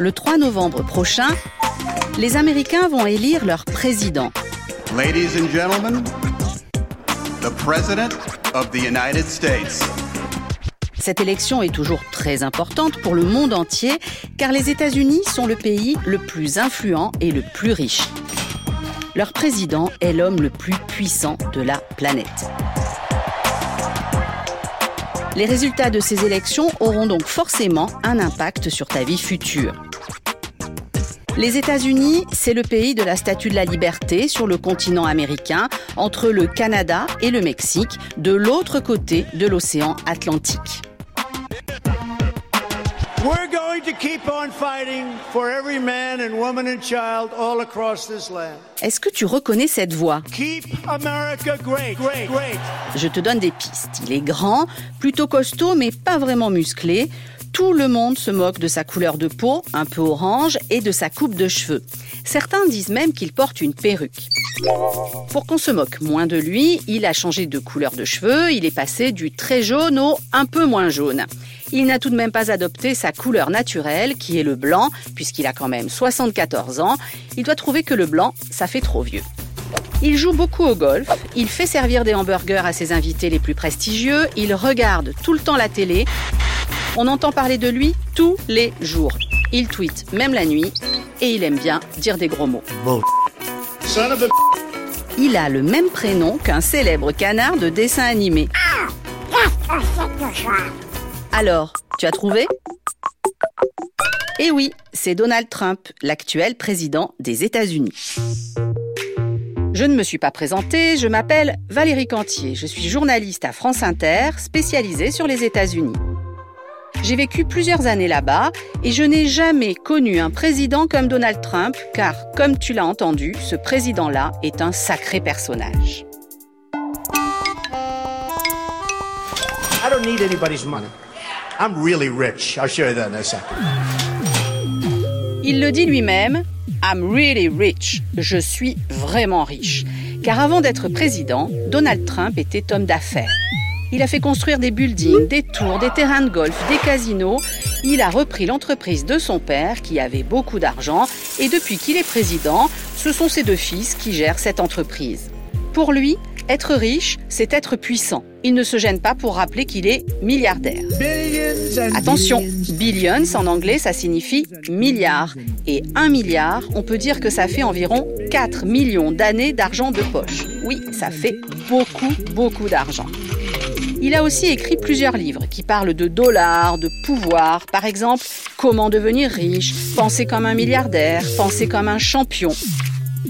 Le 3 novembre prochain, les Américains vont élire leur président. Ladies and gentlemen, the President of the United States. Cette élection est toujours très importante pour le monde entier car les États-Unis sont le pays le plus influent et le plus riche. Leur président est l'homme le plus puissant de la planète. Les résultats de ces élections auront donc forcément un impact sur ta vie future. Les États-Unis, c'est le pays de la Statue de la Liberté sur le continent américain, entre le Canada et le Mexique, de l'autre côté de l'océan Atlantique. We're going to keep on fighting for every man and woman and child all across this land. Est-ce que tu reconnais cette voix? Keep America great, great, great. Je te donne des pistes. Il est grand, plutôt costaud, mais pas vraiment musclé. Tout le monde se moque de sa couleur de peau, un peu orange, et de sa coupe de cheveux. Certains disent même qu'il porte une perruque. Pour qu'on se moque moins de lui, il a changé de couleur de cheveux, il est passé du très jaune au un peu moins jaune. Il n'a tout de même pas adopté sa couleur naturelle, qui est le blanc, puisqu'il a quand même 74 ans. Il doit trouver que le blanc, ça fait trop vieux. Il joue beaucoup au golf, il fait servir des hamburgers à ses invités les plus prestigieux, il regarde tout le temps la télé. On entend parler de lui tous les jours. Il tweet même la nuit et il aime bien dire des gros mots. Il a le même prénom qu'un célèbre canard de dessin animé. Alors, tu as trouvé? Eh oui, c'est Donald Trump, l'actuel président des États-Unis. Je ne me suis pas présentée, je m'appelle Valérie Cantier, je suis journaliste à France Inter, spécialisée sur les États-Unis. J'ai vécu plusieurs années là-bas et je n'ai jamais connu un président comme Donald Trump car, comme tu l'as entendu, ce président-là est un sacré personnage. I'm really rich. I'll show you that in a second. Il le dit lui-même, I'm really rich. Je suis vraiment riche. Car avant d'être président, Donald Trump était homme d'affaires. Il a fait construire des buildings, des tours, des terrains de golf, des casinos. Il a repris l'entreprise de son père qui avait beaucoup d'argent et depuis qu'il est président, ce sont ses deux fils qui gèrent cette entreprise. Pour lui, être riche, c'est être puissant. Il ne se gêne pas pour rappeler qu'il est milliardaire. Attention, billions en anglais, ça signifie milliard. Et un milliard, on peut dire que ça fait environ 4 millions d'années d'argent de poche. Oui, ça fait beaucoup, beaucoup d'argent. Il a aussi écrit plusieurs livres qui parlent de dollars, de pouvoir, par exemple Comment devenir riche, Penser comme un milliardaire, Penser comme un champion.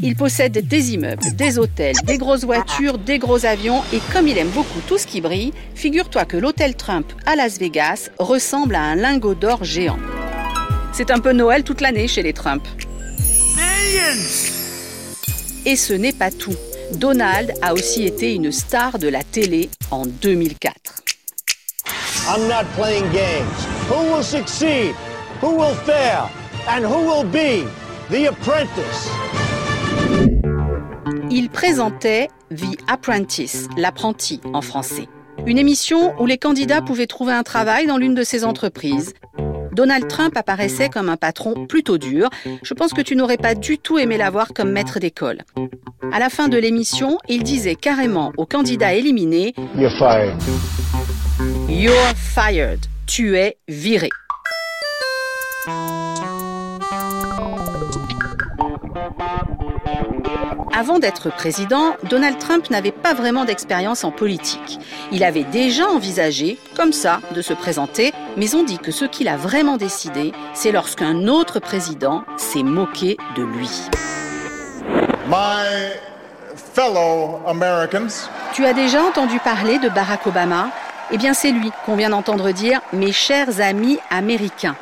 Il possède des immeubles, des hôtels, des grosses voitures, des gros avions et comme il aime beaucoup tout ce qui brille, figure-toi que l'hôtel Trump à Las Vegas ressemble à un lingot d'or géant. C'est un peu Noël toute l'année chez les Trump. Et ce n'est pas tout. Donald a aussi été une star de la télé en 2004. I'm not? Il présentait The Apprentice, l'apprenti en français. Une émission où les candidats pouvaient trouver un travail dans l'une de ces entreprises. Donald Trump apparaissait comme un patron plutôt dur. Je pense que tu n'aurais pas du tout aimé l'avoir comme maître d'école. À la fin de l'émission, il disait carrément aux candidats éliminés You're fired. You're fired. Tu es viré. Avant d'être président, Donald Trump n'avait pas vraiment d'expérience en politique. Il avait déjà envisagé, comme ça, de se présenter, mais on dit que ce qu'il a vraiment décidé, c'est lorsqu'un autre président s'est moqué de lui. My fellow Americans, Tu as déjà entendu parler de Barack Obama? Eh bien, c'est lui qu'on vient d'entendre dire mes chers amis américains.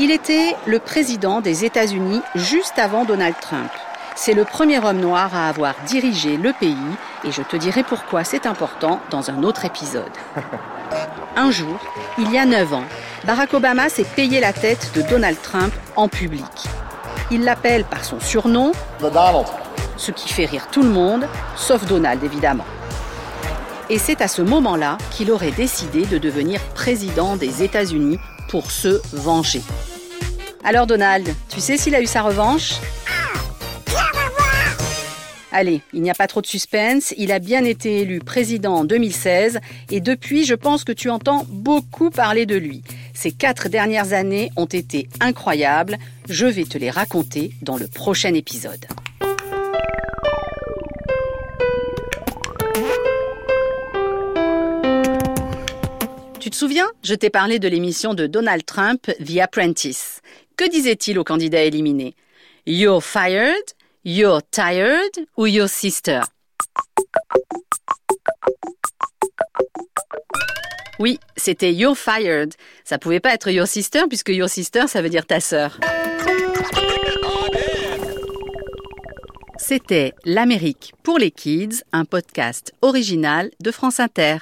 Il était le président des États-Unis juste avant Donald Trump. C'est le premier homme noir à avoir dirigé le pays et je te dirai pourquoi c'est important dans un autre épisode. Un jour, il y a 9 ans, Barack Obama s'est payé la tête de Donald Trump en public. Il l'appelle par son surnom, the Donald. ce qui fait rire tout le monde, sauf Donald évidemment. Et c'est à ce moment-là qu'il aurait décidé de devenir président des États-Unis pour se venger. Alors Donald, tu sais s'il a eu sa revanche? Allez, il n'y a pas trop de suspense, il a bien été élu président en 2016 et depuis je pense que tu entends beaucoup parler de lui. Ces quatre dernières années ont été incroyables, je vais te les raconter dans le prochain épisode. Tu te souviens? Je t'ai parlé de l'émission de Donald Trump, The Apprentice. Que disait-il aux candidats éliminés You're fired, you're tired ou your sister? Oui, c'était You're fired. Ça pouvait pas être Your sister puisque Your sister ça veut dire ta sœur. C'était L'Amérique pour les Kids, un podcast original de France Inter.